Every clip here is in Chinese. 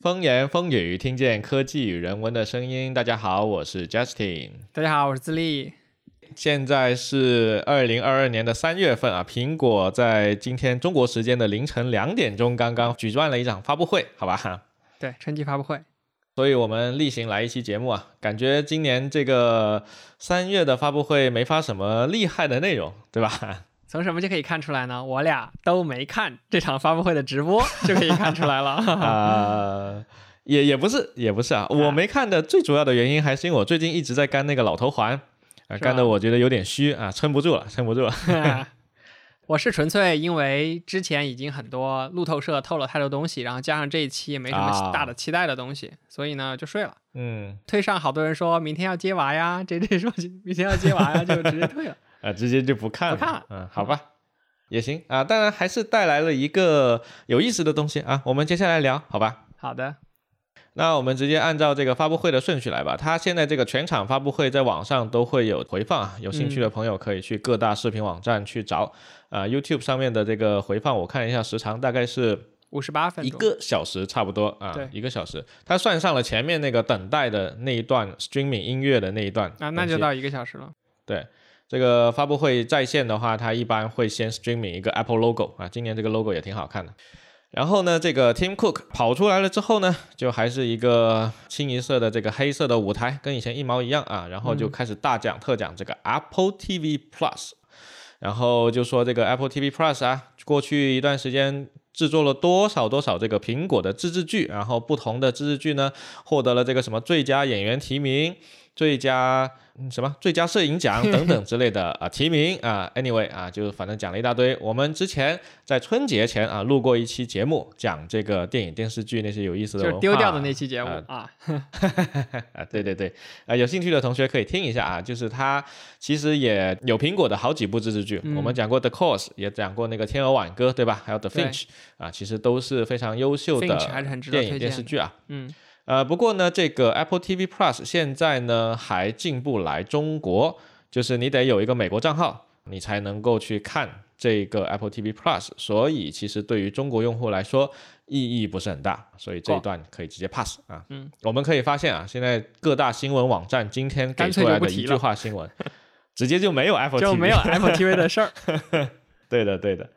风言风语，听见科技与人文的声音。大家好，我是 Justin。大家好，我是自立。现在是二零二二年的三月份啊，苹果在今天中国时间的凌晨两点钟刚刚举办了一场发布会，好吧？对，春季发布会。所以我们例行来一期节目啊，感觉今年这个三月的发布会没发什么厉害的内容，对吧？从什么就可以看出来呢？我俩都没看这场发布会的直播，就可以看出来了。啊，也也不是，也不是啊。我没看的最主要的原因还是因为我最近一直在干那个老头环，啊，干的我觉得有点虚啊，撑不住了，撑不住了。我是纯粹因为之前已经很多路透社透了太多东西，然后加上这一期也没什么大的期待的东西，所以呢就睡了。嗯，推上好多人说明天要接娃呀这这说明天要接娃呀，就直接退了。啊，直接就不看了，不看了，嗯，好吧，也行啊。当然还是带来了一个有意思的东西啊。我们接下来聊，好吧？好的。那我们直接按照这个发布会的顺序来吧。它现在这个全场发布会在网上都会有回放啊，有兴趣的朋友可以去各大视频网站去找啊。YouTube 上面的这个回放，我看一下时长大概是五十八分一个小时差不多啊，一个小时。它算上了前面那个等待的那一段 streaming 音乐的那一段啊，那就到一个小时了。对。这个发布会在线的话，它一般会先 streaming 一个 Apple logo 啊，今年这个 logo 也挺好看的。然后呢，这个 Tim Cook 跑出来了之后呢，就还是一个清一色的这个黑色的舞台，跟以前一毛一样啊。然后就开始大讲特讲这个 Apple TV Plus，然后就说这个 Apple TV Plus 啊，过去一段时间制作了多少多少这个苹果的自制剧，然后不同的自制剧呢，获得了这个什么最佳演员提名。最佳什么？最佳摄影奖 等等之类的啊提名啊，anyway 啊，就反正讲了一大堆。我们之前在春节前啊录过一期节目，讲这个电影电视剧那些有意思的文化，丢掉的那期节目啊 啊，对对对。啊，有兴趣的同学可以听一下啊，就是他其实也有苹果的好几部自制剧，我们讲过 The Course，也讲过那个天鹅挽歌，对吧？还有 The Finch 啊，其实都是非常优秀的电影电视剧啊，嗯。呃，不过呢，这个 Apple TV Plus 现在呢还进不来中国，就是你得有一个美国账号，你才能够去看这个 Apple TV Plus。所以其实对于中国用户来说意义不是很大，所以这一段可以直接 pass 啊。嗯，我们可以发现啊，现在各大新闻网站今天给出来的一句话新闻，直接就没有 Apple TV，就没有 Apple TV 的事儿。对的，对的。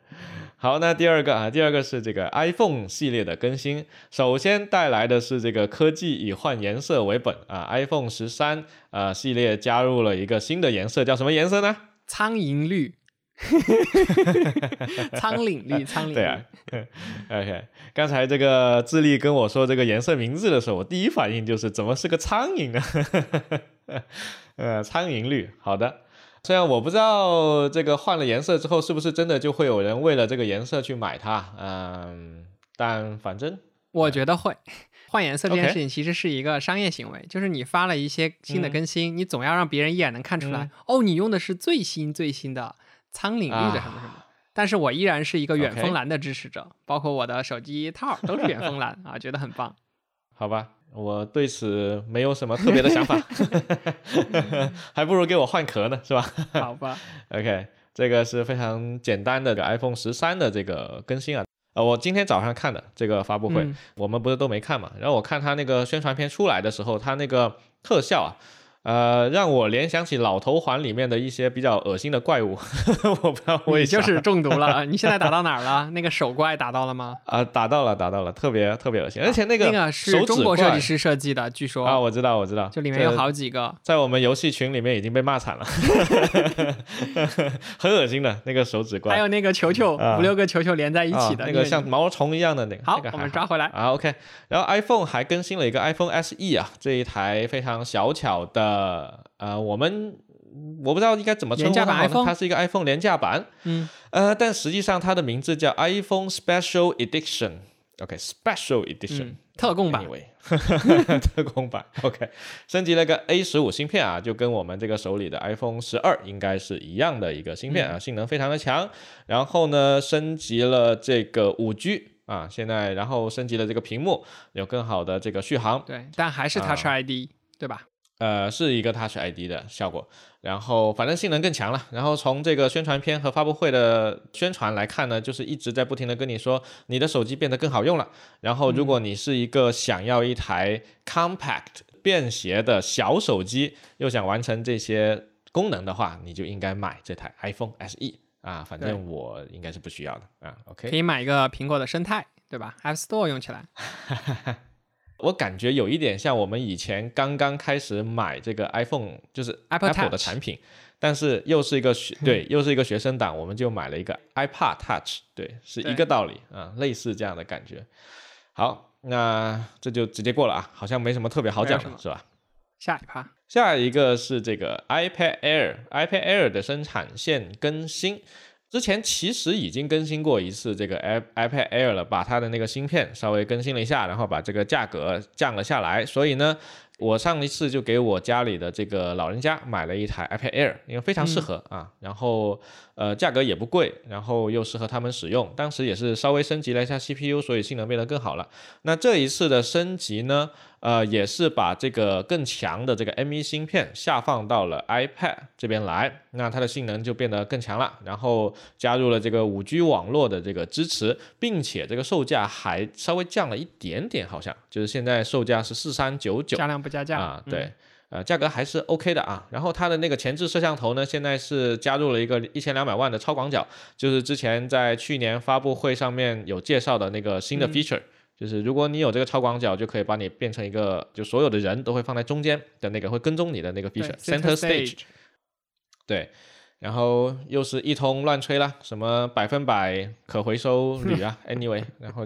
好，那第二个啊，第二个是这个 iPhone 系列的更新。首先带来的是这个科技以换颜色为本啊，iPhone 十三啊系列加入了一个新的颜色，叫什么颜色呢？苍蝇绿，苍岭绿，苍岭。对啊。OK，刚才这个智利跟我说这个颜色名字的时候，我第一反应就是怎么是个苍蝇呢？呃，苍蝇绿。好的。虽然我不知道这个换了颜色之后是不是真的就会有人为了这个颜色去买它，嗯，但反正我觉得会换颜色这件事情其实是一个商业行为，就是你发了一些新的更新，你总要让别人一眼能看出来，哦，你用的是最新最新的苍岭绿的什么什么。但是我依然是一个远峰蓝的支持者，包括我的手机套都是远峰蓝啊，觉得很棒。好吧。我对此没有什么特别的想法，还不如给我换壳呢，是吧？好吧。OK，这个是非常简单的 iPhone 十三的这个更新啊。呃，我今天早上看的这个发布会，我们不是都没看嘛？然后我看他那个宣传片出来的时候，他那个特效啊。呃，让我联想起《老头环》里面的一些比较恶心的怪物，我不知道为啥。就是中毒了。你现在打到哪儿了？那个手怪打到了吗？啊，打到了，打到了，特别特别恶心。而且那个那个是中国设计师设计的，据说啊，我知道，我知道，就里面有好几个，在我们游戏群里面已经被骂惨了，很恶心的那个手指怪。还有那个球球，五六个球球连在一起的那个像毛虫一样的那个。好，我们抓回来啊。OK，然后 iPhone 还更新了一个 iPhone SE 啊，这一台非常小巧的。呃呃，我们我不知道应该怎么称呼它，它是一个 iPhone 廉价版，嗯，呃，但实际上它的名字叫 iPhone Special Edition，OK，Special Edition，特供版，特供版，OK，升级了个 A 十五芯片啊，就跟我们这个手里的 iPhone 十二应该是一样的一个芯片啊，性能非常的强。然后呢，升级了这个五 G 啊，现在然后升级了这个屏幕，有更好的这个续航，对，但还是 Touch ID，对吧？呃，是一个 Touch ID 的效果，然后反正性能更强了。然后从这个宣传片和发布会的宣传来看呢，就是一直在不停的跟你说，你的手机变得更好用了。然后如果你是一个想要一台 compact 便携的小手机，又想完成这些功能的话，你就应该买这台 iPhone SE 啊。反正我应该是不需要的啊。OK，可以买一个苹果的生态，对吧？App Store 用起来。我感觉有一点像我们以前刚刚开始买这个 iPhone，就是 Apple 的产品，但是又是一个学对，又是一个学生党，我们就买了一个 iPad Touch，对，是一个道理啊，类似这样的感觉。好，那这就直接过了啊，好像没什么特别好讲的，是吧？下一趴，下一个是这个 iPad Air，iPad Air 的生产线更新。之前其实已经更新过一次这个 i iPad Air 了，把它的那个芯片稍微更新了一下，然后把这个价格降了下来。所以呢，我上一次就给我家里的这个老人家买了一台 iPad Air，因为非常适合啊，然后呃价格也不贵，然后又适合他们使用。当时也是稍微升级了一下 CPU，所以性能变得更好了。那这一次的升级呢？呃，也是把这个更强的这个 M1 芯片下放到了 iPad 这边来，那它的性能就变得更强了。然后加入了这个 5G 网络的这个支持，并且这个售价还稍微降了一点点，好像就是现在售价是四三九九，加量不加价啊？对，呃，价格还是 OK 的啊。然后它的那个前置摄像头呢，现在是加入了一个一千两百万的超广角，就是之前在去年发布会上面有介绍的那个新的 feature。就是如果你有这个超广角，就可以把你变成一个，就所有的人都会放在中间的那个，会跟踪你的那个 feature，center stage。对，然后又是一通乱吹啦，什么百分百可回收 铝啊，anyway，然后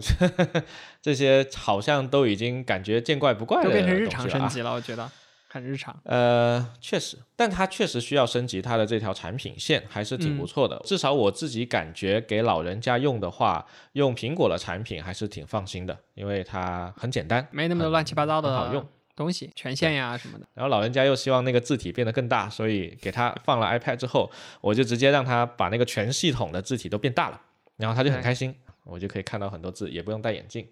这些好像都已经感觉见怪不怪了，都变成日常升级了，我觉得。很日常，呃，确实，但它确实需要升级它的这条产品线，还是挺不错的。至少我自己感觉给老人家用的话，用苹果的产品还是挺放心的，因为它很简单，没那么多乱七八糟的好用东西，权限呀什么的。然后老人家又希望那个字体变得更大，所以给他放了 iPad 之后，我就直接让他把那个全系统的字体都变大了，然后他就很开心，我就可以看到很多字，也不用戴眼镜。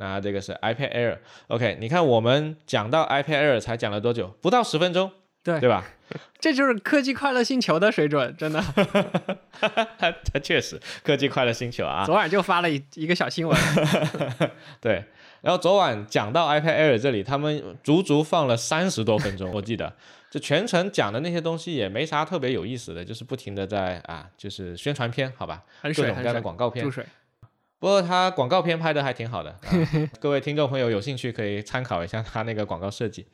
那这个是 iPad Air，OK？你看我们讲到 iPad Air 才讲了多久？不到十分钟，对对吧？这就是科技快乐星球的水准，真的。它确实科技快乐星球啊！昨晚就发了一一个小新闻。对，然后昨晚讲到 iPad Air 这里，他们足足放了三十多分钟，我记得，就全程讲的那些东西也没啥特别有意思的，就是不停的在啊，就是宣传片，好吧？各种各样的广告片。不过他广告片拍的还挺好的，各位听众朋友有兴趣可以参考一下他那个广告设计。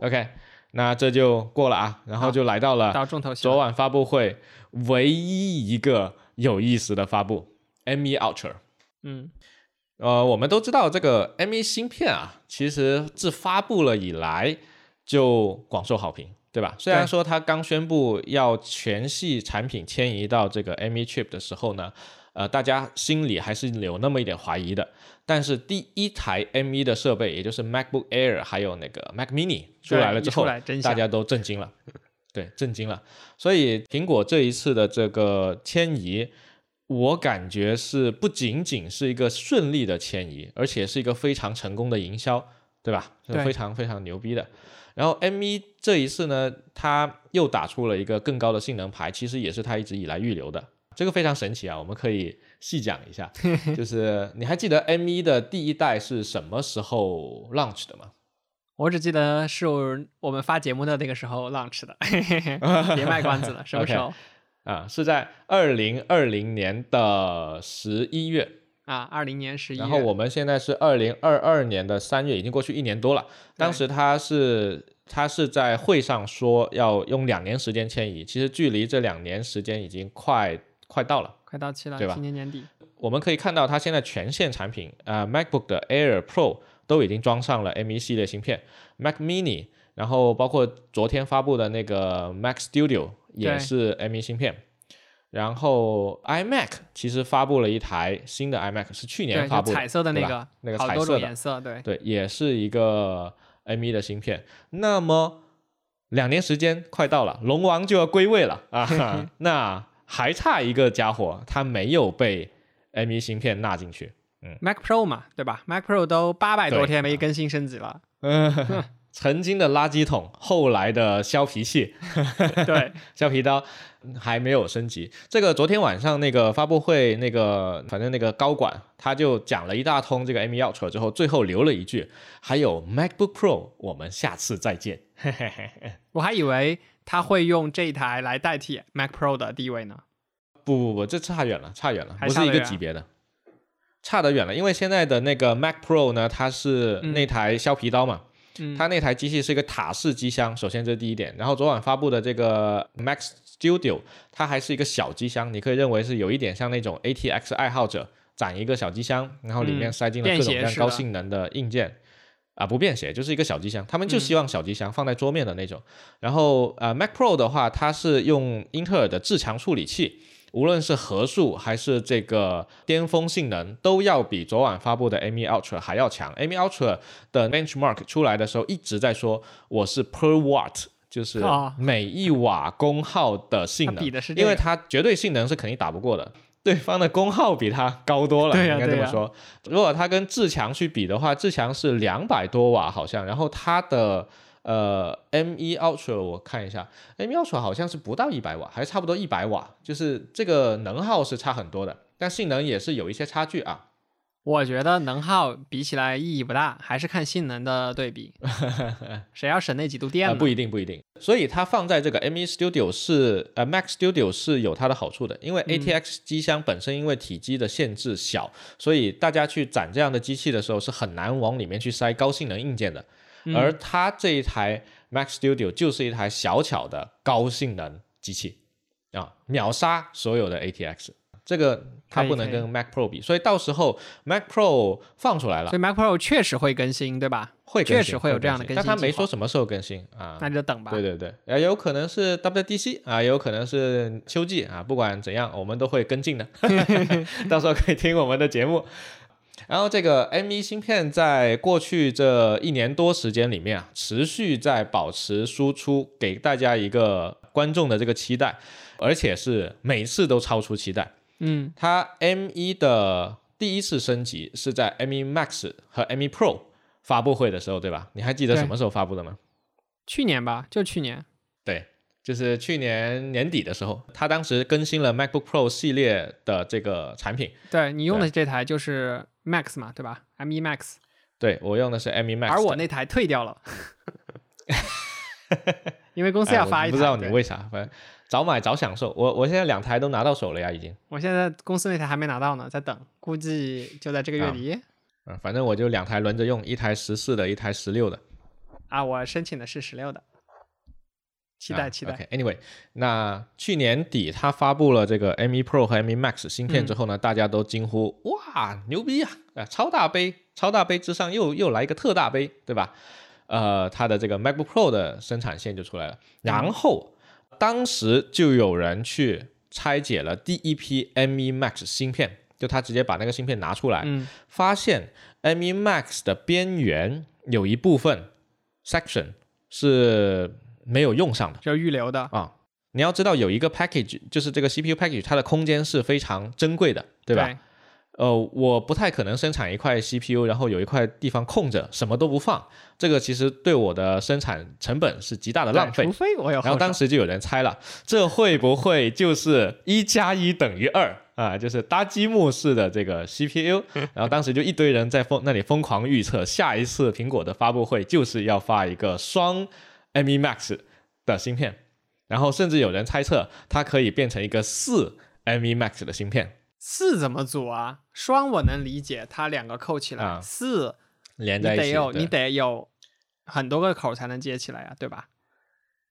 OK，那这就过了啊，然后就来到了昨晚发布会唯一一个有意思的发布，M1 Ultra。嗯，呃，我们都知道这个 M1 芯片啊，其实自发布了以来就广受好评，对吧？虽然说它刚宣布要全系产品迁移到这个 M1 Chip 的时候呢。呃，大家心里还是有那么一点怀疑的。但是第一台 M1 的设备，也就是 MacBook Air，还有那个 Mac Mini 出来了之后，大家都震惊了，对，震惊了。所以苹果这一次的这个迁移，我感觉是不仅仅是一个顺利的迁移，而且是一个非常成功的营销，对吧？是非常非常牛逼的。然后 M1 这一次呢，它又打出了一个更高的性能牌，其实也是它一直以来预留的。这个非常神奇啊，我们可以细讲一下。就是你还记得 M1 的第一代是什么时候 launch 的吗？我只记得是我们发节目的那个时候 launch 的，别卖关子了。什么 时候？啊，是在二零二零年的十一月啊，二零年十一。然后我们现在是二零二二年的三月，已经过去一年多了。当时他是。他是在会上说要用两年时间迁移，其实距离这两年时间已经快。快到了，快到期了，对吧？今年年底，我们可以看到它现在全线产品，呃，MacBook 的 Air Pro 都已经装上了 M1 系列芯片，Mac Mini，然后包括昨天发布的那个 Mac Studio 也是 M1 芯片，然后 iMac 其实发布了一台新的 iMac，是去年发布彩色的那个，那个彩色的颜色，对对，也是一个 M1 的芯片。那么两年时间快到了，龙王就要归位了啊，那。还差一个家伙，它没有被 M1 芯片纳进去。嗯，Mac Pro 嘛，对吧？Mac Pro 都八百多天没更新升级了。嗯，曾经的垃圾桶，后来的削皮器，对，削皮刀还没有升级。这个昨天晚上那个发布会，那个反正那个高管他就讲了一大通这个 M1 Ultra 之后，最后留了一句：“还有 MacBook Pro，我们下次再见。”我还以为他会用这一台来代替 Mac Pro 的地位呢。不不不，这差远了，差远了，不是一个级别的，差得远了。因为现在的那个 Mac Pro 呢，它是那台削皮刀嘛。它那台机器是一个塔式机箱，首先这是第一点。然后昨晚发布的这个 Mac Studio，它还是一个小机箱，你可以认为是有一点像那种 ATX 爱好者攒一个小机箱，然后里面塞进了各种各样高性能的硬件啊，不便携，就是一个小机箱。他们就希望小机箱放在桌面的那种。然后呃，Mac Pro 的话，它是用英特尔的至强处理器。无论是核数还是这个巅峰性能，都要比昨晚发布的 M1 Ultra 还要强。M1 Ultra 的 benchmark 出来的时候一直在说我是 per watt，就是每一瓦功耗的性能，因为它绝对性能是肯定打不过的，对方的功耗比它高多了，应该这么说。如果它跟志强去比的话，志强是两百多瓦好像，然后它的。呃，M1 Ultra 我看一下，M1 Ultra 好像是不到一百瓦，还差不多一百瓦，就是这个能耗是差很多的，但性能也是有一些差距啊。我觉得能耗比起来意义不大，还是看性能的对比。谁要省那几度电呢？不一定，不一定。所以它放在这个 M1 Studio 是呃 Mac Studio 是有它的好处的，因为 ATX 机箱本身因为体积的限制小，所以大家去攒这样的机器的时候是很难往里面去塞高性能硬件的。而它这一台 Mac Studio 就是一台小巧的高性能机器啊，秒杀所有的 ATX。这个它不能跟 Mac Pro 比，所以到时候 Mac Pro 放出来了，所以 Mac Pro 确实会更新，对吧？会，确实会有这样的更新，但他没说什么时候更新啊，那就等吧。对对对，也有可能是 WDC 啊，也有可能是秋季啊，不管怎样，我们都会跟进的，到时候可以听我们的节目。然后这个 M1 芯片在过去这一年多时间里面啊，持续在保持输出，给大家一个观众的这个期待，而且是每次都超出期待。嗯，它 M1 的第一次升级是在 M1 Max 和 M1 Pro 发布会的时候，对吧？你还记得什么时候发布的吗？去年吧，就去年。对，就是去年年底的时候，它当时更新了 MacBook Pro 系列的这个产品。对你用的这台就是。Max 嘛，对吧？M1 Max，对我用的是 M1 Max，而我那台退掉了，因为公司要发一台。不知道你为啥，反正早买早享受。我我现在两台都拿到手了呀，已经。我现在公司那台还没拿到呢，在等，估计就在这个月底。嗯，反正我就两台轮着用，一台十四的，一台十六的。啊，我申请的是十六的。期待期待。OK，Anyway，那去年底他发布了这个 M1 Pro 和 M1 Max 芯片之后呢，大家都惊呼哇牛逼啊！啊，超大杯，超大杯之上又又来一个特大杯，对吧？呃，它的这个 MacBook Pro 的生产线就出来了。然后当时就有人去拆解了第一批 M1 Max 芯片，就他直接把那个芯片拿出来，发现 M1 Max 的边缘有一部分 section 是。没有用上的，就预留的啊！你要知道，有一个 package，就是这个 CPU package，它的空间是非常珍贵的，对吧？呃，我不太可能生产一块 CPU，然后有一块地方空着，什么都不放，这个其实对我的生产成本是极大的浪费。除非我有。然后当时就有人猜了，这会不会就是一加一等于二啊？就是搭积木式的这个 CPU。然后当时就一堆人在疯那里疯狂预测，下一次苹果的发布会就是要发一个双。M1 Max 的芯片，然后甚至有人猜测它可以变成一个四 M1 Max 的芯片。四怎么组啊？双我能理解，它两个扣起来。四连在一起，你得有你得有很多个口才能接起来呀，对吧？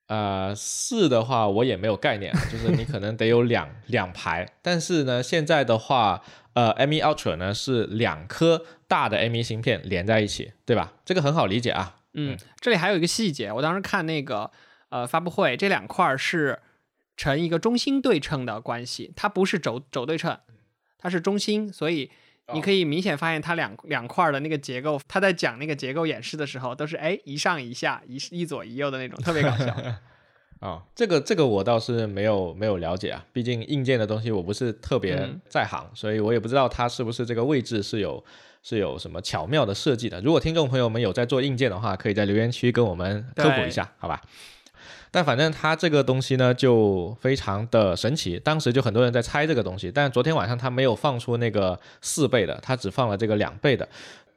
呃，四的话我也没有概念，就是你可能得有两两排。但是呢，现在的话，呃，M1 Ultra 呢是两颗大的 M1 芯片连在一起，对吧？这个很好理解啊。嗯，这里还有一个细节，我当时看那个呃发布会，这两块是呈一个中心对称的关系，它不是轴轴对称，它是中心，所以你可以明显发现它两两块的那个结构，他在讲那个结构演示的时候，都是哎一上一下，一一左一右的那种，特别搞笑。啊，这个这个我倒是没有没有了解啊，毕竟硬件的东西我不是特别在行，所以我也不知道它是不是这个位置是有。是有什么巧妙的设计的。如果听众朋友们有在做硬件的话，可以在留言区跟我们科普一下，好吧？但反正它这个东西呢，就非常的神奇。当时就很多人在猜这个东西，但昨天晚上它没有放出那个四倍的，它只放了这个两倍的。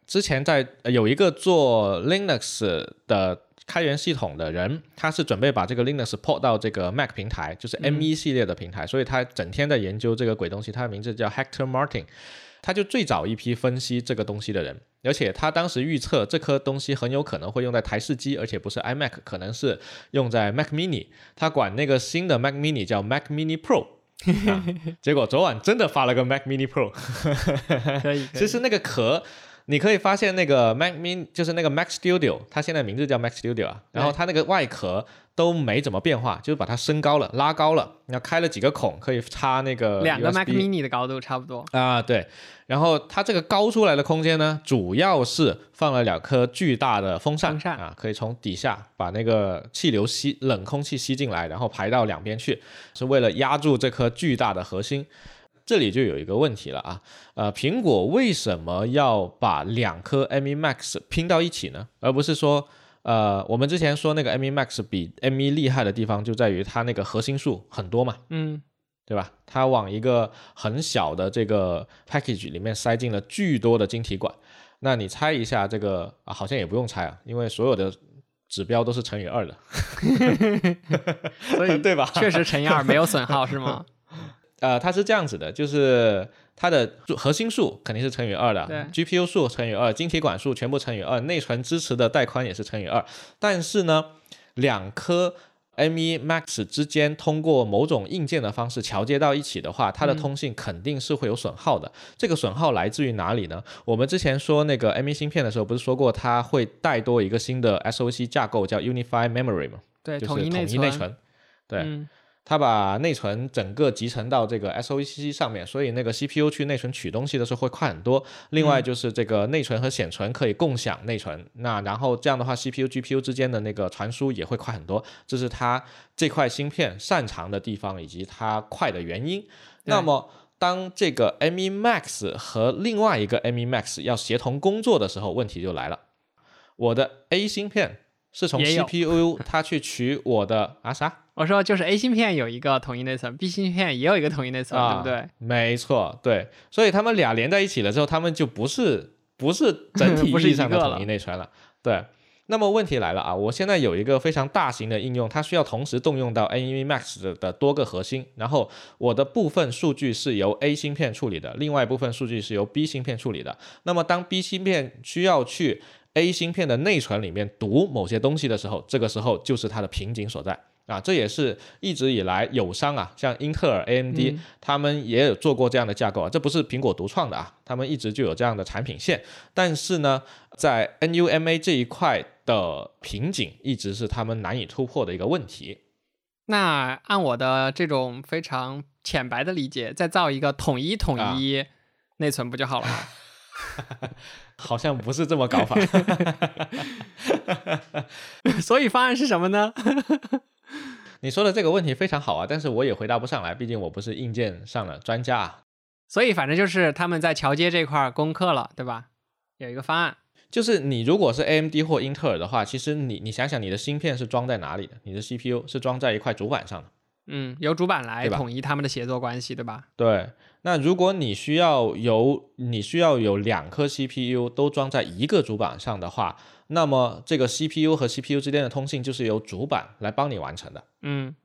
之前在有一个做 Linux 的开源系统的人，他是准备把这个 Linux port 到这个 Mac 平台，就是 M1 系列的平台，所以他整天在研究这个鬼东西。他的名字叫 Hector Martin。他就最早一批分析这个东西的人，而且他当时预测这颗东西很有可能会用在台式机，而且不是 iMac，可能是用在 Mac Mini。他管那个新的 Mac Mini 叫 Mac Mini Pro，结果昨晚真的发了个 Mac Mini Pro。可以，其实那个壳。你可以发现那个 Mac Mini 就是那个 Mac Studio，它现在名字叫 Mac Studio 啊，然后它那个外壳都没怎么变化，就是把它升高了、拉高了，然后开了几个孔，可以插那个两个 Mac Mini 的高度差不多啊，对。然后它这个高出来的空间呢，主要是放了两颗巨大的风扇啊，可以从底下把那个气流吸冷空气吸进来，然后排到两边去，是为了压住这颗巨大的核心。这里就有一个问题了啊，呃，苹果为什么要把两颗 M1 Max 拼到一起呢？而不是说，呃，我们之前说那个 M1 Max 比 M1 厉害的地方就在于它那个核心数很多嘛，嗯，对吧？它往一个很小的这个 package 里面塞进了巨多的晶体管，那你猜一下这个啊？好像也不用猜啊，因为所有的指标都是乘以二的 所以对吧？确实乘以二没有损耗是吗？呃，它是这样子的，就是它的核心数肯定是乘以二的，GPU 数乘以二，晶体管数全部乘以二，内存支持的带宽也是乘以二。但是呢，两颗 M1 Max 之间通过某种硬件的方式桥接到一起的话，它的通信肯定是会有损耗的。这个损耗来自于哪里呢？我们之前说那个 M1 芯片的时候，不是说过它会带多一个新的 SoC 架构叫 Unified Memory 吗？对，统一内存。对。它把内存整个集成到这个 SOC 上面，所以那个 CPU 去内存取东西的时候会快很多。另外就是这个内存和显存可以共享内存，那然后这样的话 CPU GPU 之间的那个传输也会快很多，这是它这块芯片擅长的地方以及它快的原因。那么当这个 M1 Max 和另外一个 M1 Max 要协同工作的时候，问题就来了。我的 A 芯片是从 CPU 它去取我的啊啥？我说就是 A 芯片有一个统一内存，B 芯片也有一个统一内存，对不对？没错，对。所以他们俩连在一起了之后，他们就不是不是整 体意义上的统一内存了。对。那么问题来了啊，我现在有一个非常大型的应用，它需要同时动用到 NVMe Max 的的多个核心，然后我的部分数据是由 A 芯片处理的，另外一部分数据是由 B 芯片处理的。那么当 B 芯片需要去 A 芯片的内存里面读某些东西的时候，这个时候就是它的瓶颈所在。啊，这也是一直以来友商啊，像英特尔、AMD，他们也有做过这样的架构啊，这不是苹果独创的啊，他们一直就有这样的产品线。但是呢，在 NUMA 这一块的瓶颈，一直是他们难以突破的一个问题。那按我的这种非常浅白的理解，再造一个统一统一内存不就好了吗？好像不是这么搞法。所以方案是什么呢？你说的这个问题非常好啊，但是我也回答不上来，毕竟我不是硬件上的专家啊。所以反正就是他们在桥接这块攻克了，对吧？有一个方案，就是你如果是 AMD 或英特尔的话，其实你你想想，你的芯片是装在哪里的？你的 CPU 是装在一块主板上的。嗯，由主板来统一他们的协作关系，对吧？对。那如果你需要有你需要有两颗 CPU 都装在一个主板上的话，那么这个 CPU 和 CPU 之间的通信就是由主板来帮你完成的。嗯，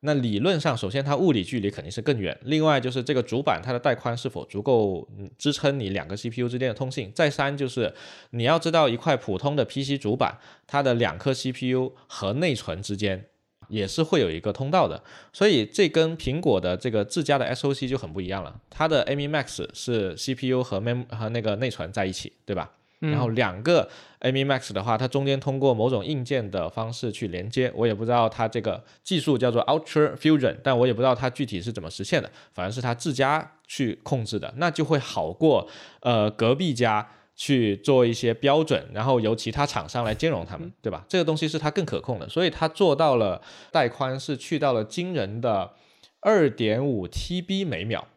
那理论上，首先它物理距离肯定是更远，另外就是这个主板它的带宽是否足够支撑你两个 CPU 之间的通信。再三就是你要知道一块普通的 PC 主板，它的两颗 CPU 和内存之间。也是会有一个通道的，所以这跟苹果的这个自家的 SOC 就很不一样了。它的 M1 Max 是 CPU 和 mem 和那个内存在一起，对吧？然后两个 M1 Max 的话，它中间通过某种硬件的方式去连接，我也不知道它这个技术叫做 Ultra Fusion，但我也不知道它具体是怎么实现的。反正是它自家去控制的，那就会好过呃隔壁家。去做一些标准，然后由其他厂商来兼容它们，对吧？这个东西是它更可控的，所以它做到了带宽是去到了惊人的二点五 TB 每秒，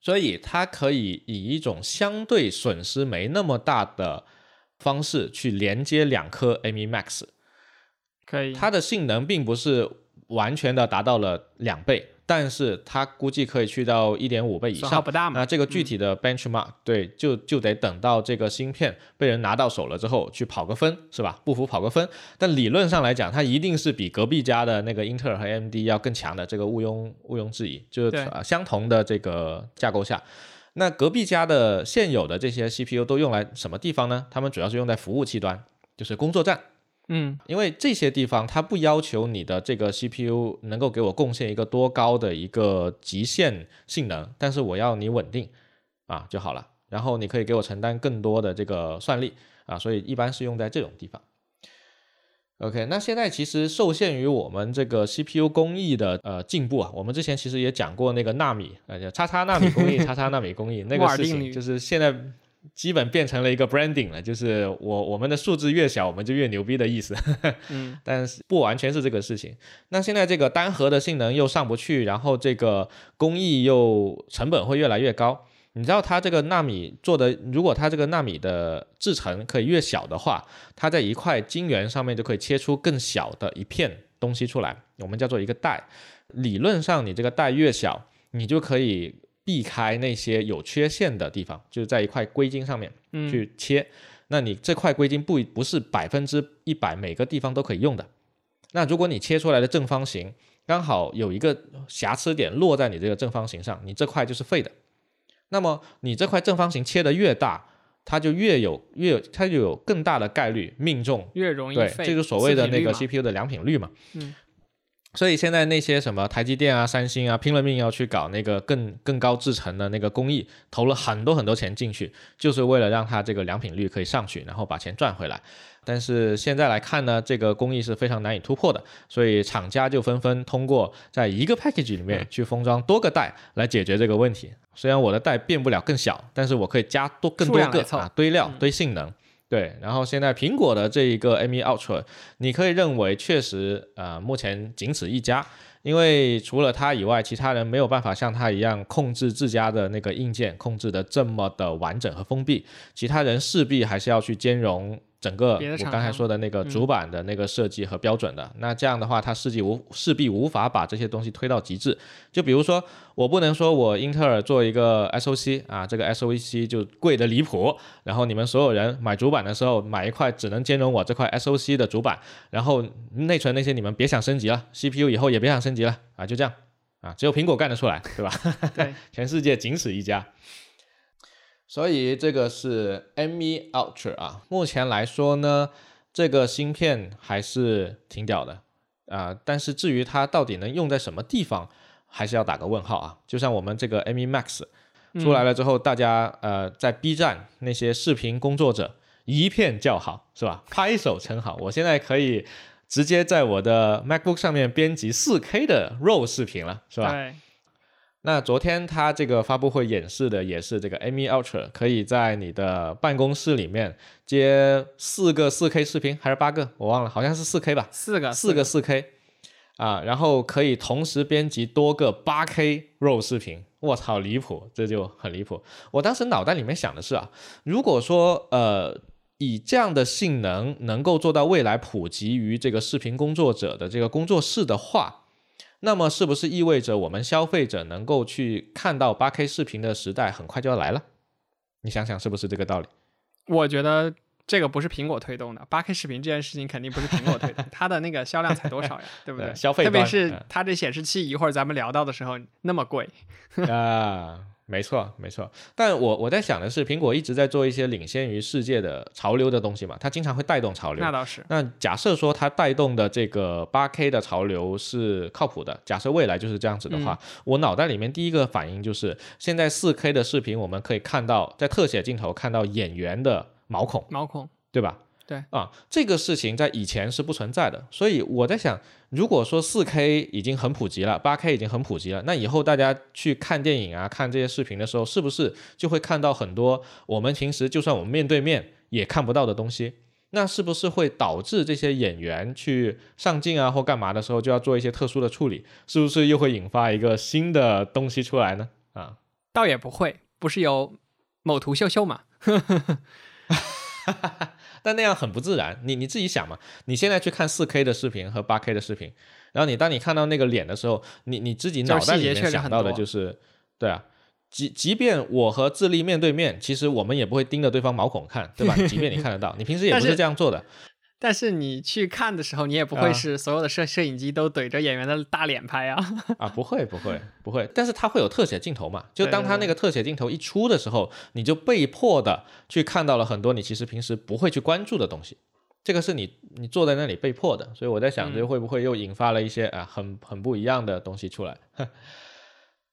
所以它可以以一种相对损失没那么大的方式去连接两颗 M1 Max，可以。它的性能并不是完全的达到了两倍。但是它估计可以去到一点五倍以上，不大嘛。那这个具体的 benchmark，对，就就得等到这个芯片被人拿到手了之后，去跑个分，是吧？不服跑个分。但理论上来讲，它一定是比隔壁家的那个英特尔和 AMD 要更强的，这个毋庸毋庸置疑。就是呃相同的这个架构下，那隔壁家的现有的这些 CPU 都用来什么地方呢？他们主要是用在服务器端，就是工作站。嗯，因为这些地方它不要求你的这个 CPU 能够给我贡献一个多高的一个极限性能，但是我要你稳定啊就好了。然后你可以给我承担更多的这个算力啊，所以一般是用在这种地方。OK，那现在其实受限于我们这个 CPU 工艺的呃进步啊，我们之前其实也讲过那个纳米呃叉叉纳米工艺，叉叉纳米工艺那个事情，就是现在。基本变成了一个 branding 了，就是我我们的数字越小，我们就越牛逼的意思。嗯，但是不完全是这个事情。那现在这个单核的性能又上不去，然后这个工艺又成本会越来越高。你知道它这个纳米做的，如果它这个纳米的制程可以越小的话，它在一块晶圆上面就可以切出更小的一片东西出来，我们叫做一个带。理论上，你这个带越小，你就可以。避开那些有缺陷的地方，就是在一块硅晶上面去切。那你这块硅晶不不是百分之一百每个地方都可以用的。那如果你切出来的正方形刚好有一个瑕疵点落在你这个正方形上，你这块就是废的。那么你这块正方形切的越大，它就越有越它就有更大的概率命中，越容易对，这就所谓的那个 CPU 的良品率嘛。嗯。所以现在那些什么台积电啊、三星啊，拼了命要去搞那个更更高制程的那个工艺，投了很多很多钱进去，就是为了让它这个良品率可以上去，然后把钱赚回来。但是现在来看呢，这个工艺是非常难以突破的，所以厂家就纷纷通过在一个 package 里面去封装多个带来解决这个问题。虽然我的带变不了更小，但是我可以加多更多个啊，堆料堆性能。对，然后现在苹果的这一个 M1 Ultra，你可以认为确实，呃，目前仅此一家，因为除了它以外，其他人没有办法像它一样控制自家的那个硬件，控制的这么的完整和封闭，其他人势必还是要去兼容。整个我刚才说的那个主板的那个设计和标准的，那这样的话，它势必无势必无法把这些东西推到极致。就比如说，我不能说我英特尔做一个 SOC 啊，这个 SOC 就贵的离谱，然后你们所有人买主板的时候买一块只能兼容我这块 SOC 的主板，然后内存那些你们别想升级了，CPU 以后也别想升级了啊，就这样啊，只有苹果干得出来，对吧？对，全世界仅此一家。所以这个是 M1 Ultra 啊，目前来说呢，这个芯片还是挺屌的啊。但是至于它到底能用在什么地方，还是要打个问号啊。就像我们这个 M1 Max 出来了之后，大家呃在 B 站那些视频工作者一片叫好，是吧？拍手称好。我现在可以直接在我的 MacBook 上面编辑 4K 的 RAW 视频了，是吧？对。那昨天他这个发布会演示的也是这个 M1 Ultra，可以在你的办公室里面接四个 4K 视频，还是八个？我忘了，好像是 4K 吧？四个，四个 4K，啊，然后可以同时编辑多个 8K RAW 视频。我操，离谱，这就很离谱。我当时脑袋里面想的是啊，如果说呃以这样的性能能够做到未来普及于这个视频工作者的这个工作室的话。那么是不是意味着我们消费者能够去看到 8K 视频的时代很快就要来了？你想想是不是这个道理？我觉得这个不是苹果推动的，8K 视频这件事情肯定不是苹果推动，它的那个销量才多少呀，对不对？消费特别是它这显示器，一会儿咱们聊到的时候那么贵 啊。没错，没错。但我我在想的是，苹果一直在做一些领先于世界的潮流的东西嘛，它经常会带动潮流。那倒是。那假设说它带动的这个八 K 的潮流是靠谱的，假设未来就是这样子的话，我脑袋里面第一个反应就是，现在四 K 的视频我们可以看到，在特写镜头看到演员的毛孔，毛孔，对吧？对啊，这个事情在以前是不存在的，所以我在想，如果说四 K 已经很普及了，八 K 已经很普及了，那以后大家去看电影啊、看这些视频的时候，是不是就会看到很多我们平时就算我们面对面也看不到的东西？那是不是会导致这些演员去上镜啊或干嘛的时候就要做一些特殊的处理？是不是又会引发一个新的东西出来呢？啊？倒也不会，不是有某图秀秀嘛？但那样很不自然。你你自己想嘛，你现在去看四 K 的视频和八 K 的视频，然后你当你看到那个脸的时候，你你自己脑袋里面想到的就是，对啊，即即便我和智利面对面，其实我们也不会盯着对方毛孔看，对吧？即便你看得到，你平时也不是 这样做的。但是你去看的时候，你也不会是所有的摄摄影机都怼着演员的大脸拍啊！啊，不会，不会，不会。但是它会有特写镜头嘛？就当它那个特写镜头一出的时候，你就被迫的去看到了很多你其实平时不会去关注的东西。这个是你你坐在那里被迫的。所以我在想，这会不会又引发了一些啊很很不一样的东西出来？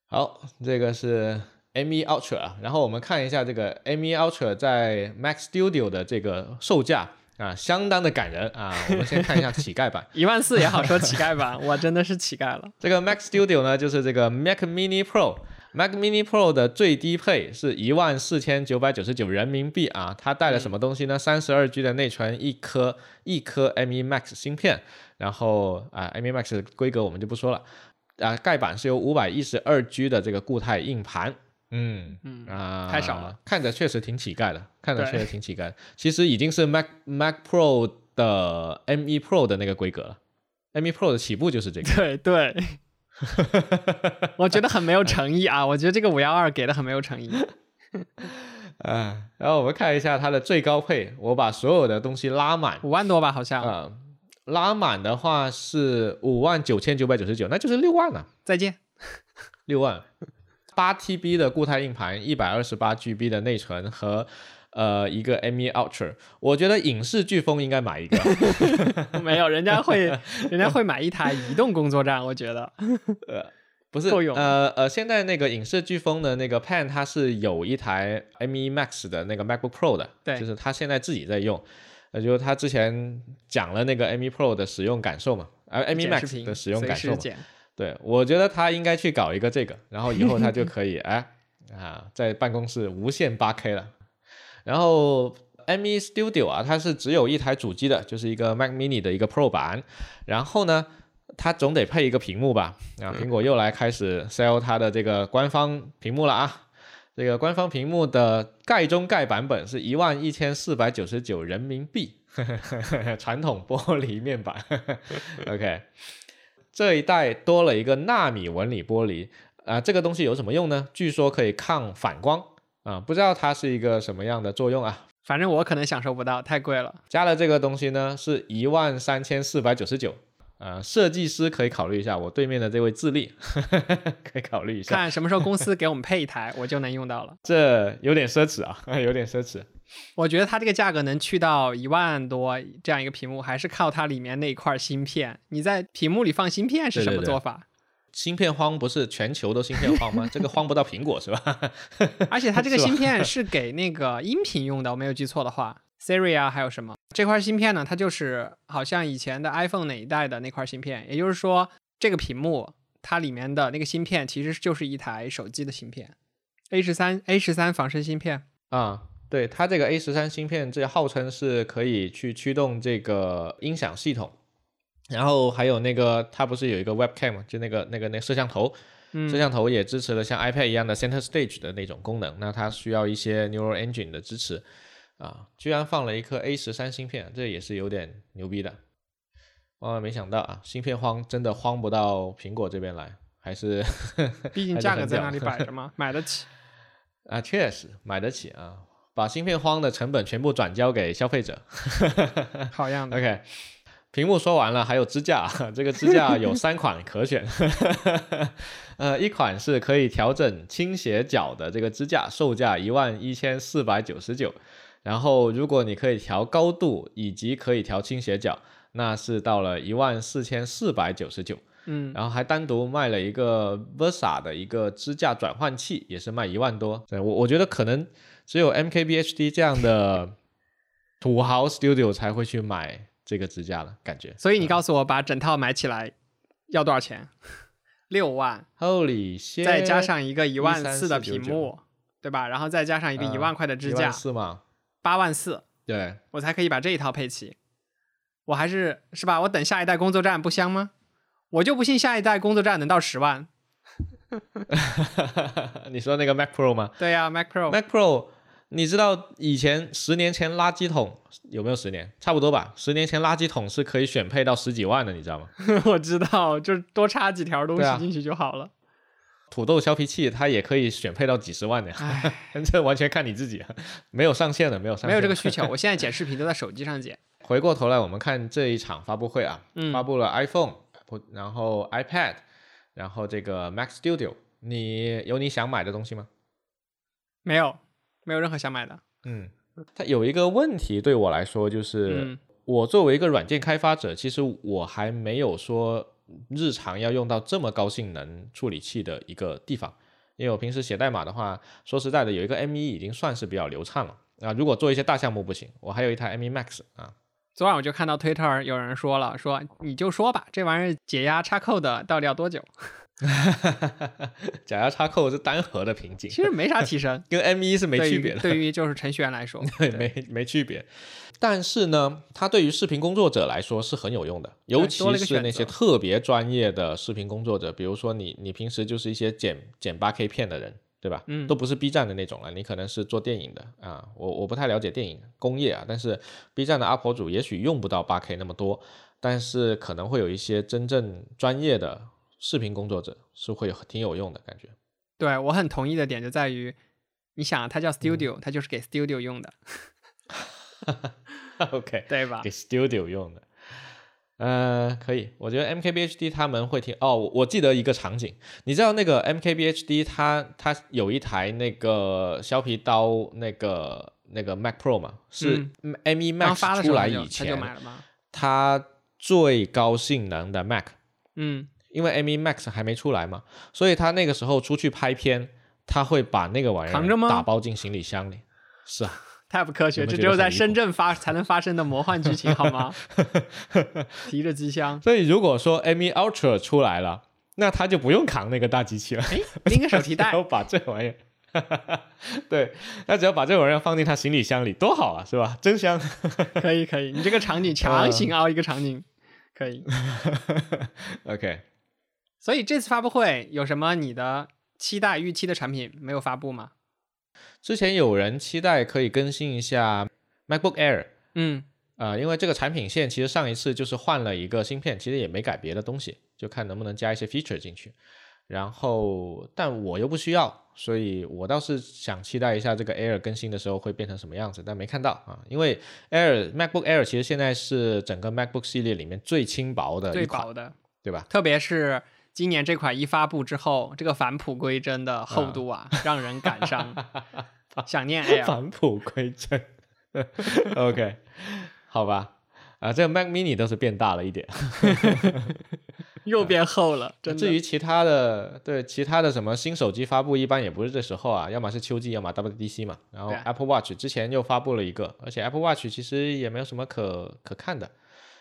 好，这个是 M1 Ultra，然后我们看一下这个 M1 Ultra 在 Mac Studio 的这个售价。啊，相当的感人啊！我们先看一下乞丐版，一万四也好说乞丐版，我真的是乞丐了。这个 Mac Studio 呢，就是这个 Mac Mini Pro，Mac Mini Pro 的最低配是一万四千九百九十九人民币啊。它带了什么东西呢？三十二 G 的内存，一颗一颗 M1 Max 芯片，然后啊，M1 Max 的规格我们就不说了啊。盖板是由五百一十二 G 的这个固态硬盘。嗯嗯啊，太少了，看着确实挺乞丐的，看着确实挺乞丐。其实已经是 Mac Mac Pro 的 M1 Pro 的那个规格了，M1 Pro 的起步就是这个。对对，我觉得很没有诚意啊！我觉得这个五幺二给的很没有诚意。啊，然后我们看一下它的最高配，我把所有的东西拉满，五万多吧，好像。啊，拉满的话是五万九千九百九十九，那就是六万了。再见，六万。八 TB 的固态硬盘，一百二十八 GB 的内存和呃一个 M1 Ultra，我觉得影视飓风应该买一个。没有，人家会人家会买一台移动工作站，我觉得。呃，不是，呃呃，现在那个影视飓风的那个 Pan，它是有一台 M1 Max 的那个 MacBook Pro 的，对，就是他现在自己在用，呃，就是他之前讲了那个 M1 Pro 的使用感受嘛，而 M1 Max 的使用感受嘛。对，我觉得他应该去搞一个这个，然后以后他就可以哎啊，在办公室无限八 K 了。然后 M1 Studio 啊，它是只有一台主机的，就是一个 Mac Mini 的一个 Pro 版。然后呢，它总得配一个屏幕吧？啊，苹果又来开始 sell 它的这个官方屏幕了啊。这个官方屏幕的盖中盖版本是一万一千四百九十九人民币，传统玻璃面板。OK。这一代多了一个纳米纹理玻璃啊，这个东西有什么用呢？据说可以抗反光啊，不知道它是一个什么样的作用啊。反正我可能享受不到，太贵了。加了这个东西呢，是一万三千四百九十九呃。设计师可以考虑一下，我对面的这位智利 可以考虑一下，看什么时候公司给我们配一台，我就能用到了。这有点奢侈啊，有点奢侈。我觉得它这个价格能去到一万多这样一个屏幕，还是靠它里面那一块芯片。你在屏幕里放芯片是什么做法？芯片荒不是全球都芯片荒吗？这个荒不到苹果是吧？而且它这个芯片是给那个音频用的，我没有记错的话，Siri 啊，还有什么这块芯片呢？它就是好像以前的 iPhone 哪一代的那块芯片。也就是说，这个屏幕它里面的那个芯片其实就是一台手机的芯片，A 十三 A 十三仿生芯片啊。对它这个 A 十三芯片，这号称是可以去驱动这个音响系统，然后还有那个它不是有一个 Webcam 就那个那个那摄像头，摄像头也支持了像 iPad 一样的 Center Stage 的那种功能。那它需要一些 Neural Engine 的支持啊，居然放了一颗 A 十三芯片，这也是有点牛逼的。万万没想到啊，芯片荒真的荒不到苹果这边来，还是毕竟 价格在那里摆着嘛，买得起啊，确实买得起啊。把芯片荒的成本全部转交给消费者，好样的。OK，屏幕说完了，还有支架，这个支架有三款可选。呃，一款是可以调整倾斜角的这个支架，售价一万一千四百九十九。然后，如果你可以调高度以及可以调倾斜角，那是到了一万四千四百九十九。嗯，然后还单独卖了一个 Versa 的一个支架转换器，也是卖一万多。对我，我觉得可能。只有 MKBHD 这样的土豪 studio 才会去买这个支架了，感觉。所以你告诉我，把整套买起来要多少钱？六万。Holy shit！再加上一个一万四的屏幕，对吧？然后再加上一个一万块的支架？八万四。对，我才可以把这一套配齐。我还是是吧？我等下一代工作站不香吗？我就不信下一代工作站能到十万。你说那个 Mac Pro 吗？对呀，Mac Pro。Mac Pro，你知道以前十年前垃圾桶有没有十年？差不多吧。十年前垃圾桶是可以选配到十几万的，你知道吗？我知道，就是多插几条东西进去就好了。土豆削皮器它也可以选配到几十万的，唉，这完全看你自己，啊，没有上限的，没有上限。没有这个需求。我现在剪视频都在手机上剪。回过头来，我们看这一场发布会啊，嗯发布了 iPhone，然后 iPad，然后这个 Mac Studio，你有你想买的东西吗？没有，没有任何想买的。嗯，它有一个问题对我来说就是，嗯我作为一个软件开发者，其实我还没有说日常要用到这么高性能处理器的一个地方。因为我平时写代码的话，说实在的，有一个 M1 已经算是比较流畅了啊。如果做一些大项目不行，我还有一台 M1 Max 啊。昨晚我就看到 Twitter 有人说了，说你就说吧，这玩意儿解压插扣的到底要多久？解压插扣是单核的瓶颈，其实没啥提升，跟 M 一是没区别的。对于就是程序员来说，对，没没区别。但是呢，它对于视频工作者来说是很有用的，尤其是那些特别专业的视频工作者，比如说你你平时就是一些剪剪八 K 片的人，对吧？嗯都不是 B 站的那种了，你可能是做电影的啊。我我不太了解电影工业啊，但是 B 站的 UP 主也许用不到八 K 那么多，但是可能会有一些真正专业的视频工作者是会有挺有用的感觉。对我很同意的点就在于，你想它叫嗯 Studio，、它就是给 Studio 用的，OK，对吧给？Studio 用的。呃，可以，我觉得 MKBHD 他们会听哦。我我记得一个场景，你知道那个 MKBHD 它它有一台那个削皮刀那个那个 Mac Pro 嘛，是 M1 Max 出来以前，买了吗？它最高性能的 Mac，嗯，因为 M1 Max 还没出来嘛，所以他那个时候出去拍片，他会把那个玩意儿打包进行李箱里。是啊，太不科学，这只有在深圳发才能发生的魔幻剧情，好吗？提着机箱，所以如果说 Amy Ultra 出来了，那他就不用扛那个大机器了。拎个手提袋然，后把这玩意儿，对，那只要把这玩意儿放进他行李箱里，多好啊，是吧？真香。可以可以，你这个场景强行凹一个场景，可以。OK，所以这次发布会有什么你的期待预期的产品没有发布吗？之前有人期待可以更新一下 MacBook Air，嗯，啊，因为这个产品线其实上一次就是换了一个芯片，其实也没改别的东西，就看能不能加一些 feature 进去。然后，但我又不需要，所以我倒是想期待一下这个 Air 更新的时候会变成什么样子，但没看到啊。因为 Air MacBook Air 其实现在是整个 MacBook 系列里面最轻薄的最一款，薄的，对吧？特别是今年这款一发布之后，这个返璞归真的厚度啊，让人感伤。想念 Air，返璞归真。OK，好吧，啊，这个 Mac Mini 都是变大了一点。又变厚了，真的。至于其他的，对其他的什么新手机发布，一般也不是这时候啊，要么是秋季，要么 WDC 嘛。然后 Apple Watch 之前又发布了一个，而且 Apple Watch 其实也没有什么可可看的。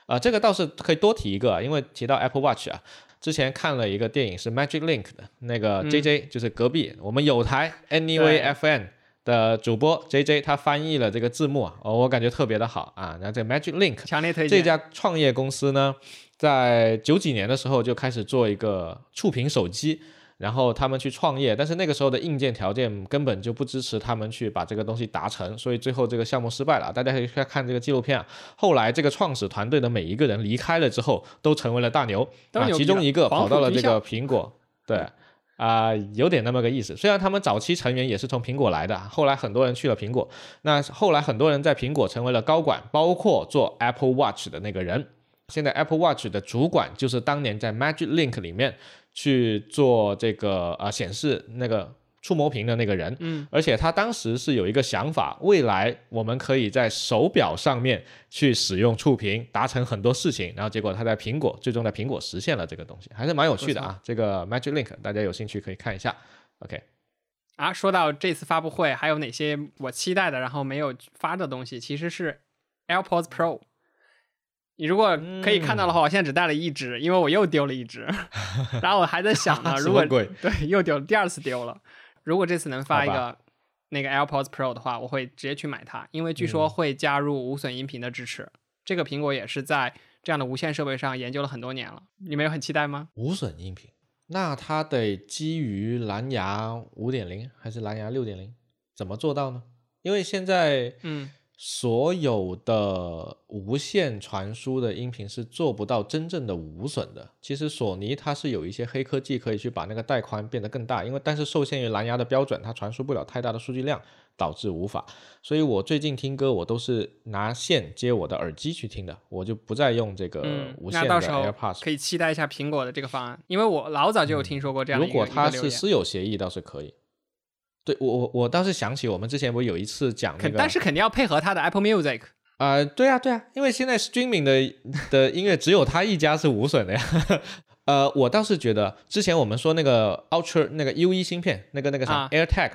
啊、这个倒是可以多提一个啊，因为提到 Apple Watch 啊，之前看了一个电影是 Magic Link 的那个嗯 JJ，、就是隔壁我们有台 Anyway FN 的主播 JJ，他翻译了这个字幕啊，哦，我感觉特别的好啊。然后这个 Magic Link 强烈推荐。这家创业公司呢，在九几年的时候就开始做一个触屏手机，然后他们去创业，但是那个时候的硬件条件根本就不支持他们去把这个东西达成，所以最后这个项目失败了。大家可以去看这个纪录片啊。后来这个创始团队的每一个人离开了之后，都成为了大牛啊，其中一个跑到了这个苹果，对。啊、有点那么个意思。虽然他们早期成员也是从苹果来的，后来很多人去了苹果，那后来很多人在苹果成为了高管，包括做 Apple Watch 的那个人。现在 Apple Watch 的主管就是当年在 Magic Link 里面去做这个呃显示那个触摸屏的那个人，嗯，而且他当时是有一个想法，未来我们可以在手表上面去使用触屏，达成很多事情。然后结果他在苹果，最终在苹果实现了这个东西，还是蛮有趣的啊。这个 Magic Link 大家有兴趣可以看一下。OK，啊，说到这次发布会，还有哪些我期待的，然后没有发的东西，其实是 AirPods Pro。你如果可以看到的话，我现在只带了一只，因为我又丢了一只，然后我还在想呢，如果？对又丢了，第二次丢了。如果这次能发一个那个 AirPods Pro 的话，我会直接去买它，因为据嗯说会加入无损音频的支持。这个苹果也是在这样的无线设备上研究了很多年了。你们有很期待吗？无损音频，那它得基于蓝牙五点零还是蓝牙六点零？怎么做到呢？因为现在，嗯，所有的无线传输的音频是做不到真正的无损的。其实索尼它是有一些黑科技可以去把那个带宽变得更大，因为但是受限于蓝牙的标准，它传输不了太大的数据量，导致无法。所以我最近听歌，我都是拿线接我的耳机去听的，我就不再用这个无线的 AirPods。可以期待一下苹果的这个方案，因为我老早就有听说过这样的。如果它是私有协议，倒是可以。对我我我倒是想起我们之前不有一次讲那个，但是肯定要配合他的 Apple Music 啊，对啊对啊，因为现在 Streaming 的 的音乐只有他一家是无损的呀。呃，我倒是觉得之前我们说那个 Ultra 那个 U1 芯片，那个那个啥 AirTag，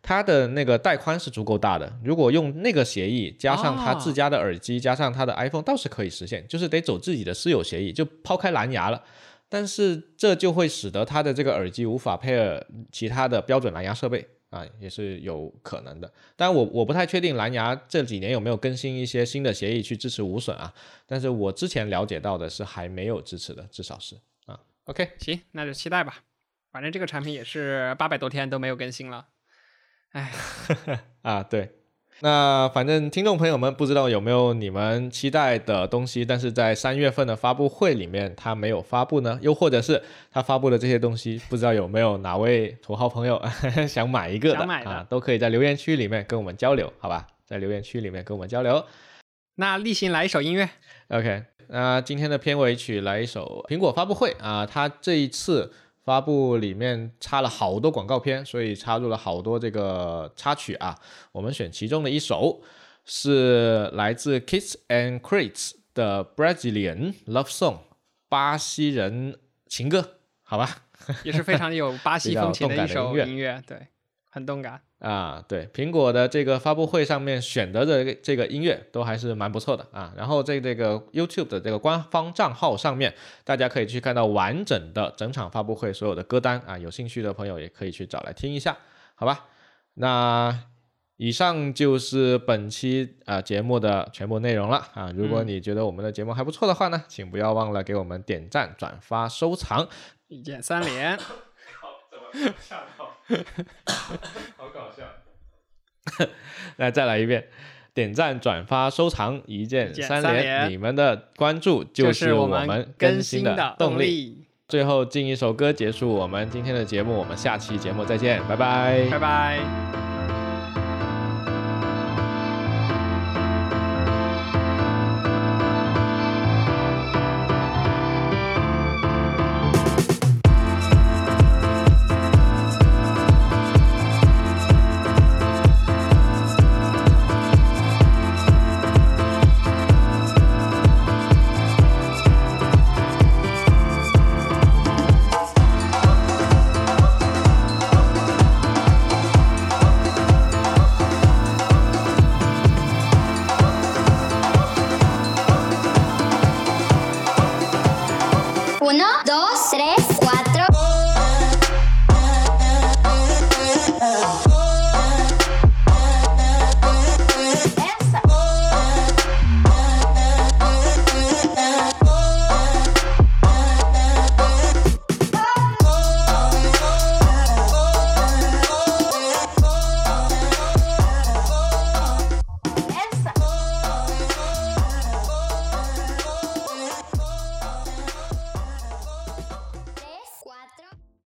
它的那个带宽是足够大的。如果用那个协议加上它自家的耳机，加上它的 iPhone，倒是可以实现，就是得走自己的私有协议，就抛开蓝牙了。但是这就会使得它的这个耳机无法配合其他的标准蓝牙设备。啊，也是有可能的，但我我不太确定蓝牙这几年有没有更新一些新的协议去支持无损啊，但是我之前了解到的是还没有支持的，至少是啊。OK，行，那就期待吧，反正这个产品也是八百多天都没有更新了，哎，啊对。那反正听众朋友们不知道有没有你们期待的东西，但是在三月份的发布会里面它没有发布呢？又或者是他发布的这些东西，不知道有没有哪位土豪朋友 想买一个的啊？都可以在留言区里面跟我们交流，好吧？在留言区里面跟我们交流。那例行来一首音乐，OK？那今天的片尾曲来一首苹果发布会啊，它这一次。发布里面插了好多广告片，所以插入了好多这个插曲啊。我们选其中的一首，是来自 Kids and Crates 的 Brazilian Love Song，巴西人情歌，好吧，也是非常有巴西风情的一首音乐，对，很动感。啊，对，苹果的这个发布会上面选择的这个音乐都还是蛮不错的啊。然后在这个 YouTube 的这个官方账号上面，大家可以去看到完整的整场发布会所有的歌单啊。有兴趣的朋友也可以去找来听一下，好吧？那以上就是本期啊节目的全部内容了啊。如果你觉得我们的节目还不错的话呢，请不要忘了给我们点赞、转发、收藏，一键三连。靠怎么吓到？好搞笑！来，再来一遍，点赞、转发、收藏，一键三连。你们的关注就是我们更新的动力。最后进一首歌结束我们今天的节目，我们下期节目再见，拜拜，拜拜。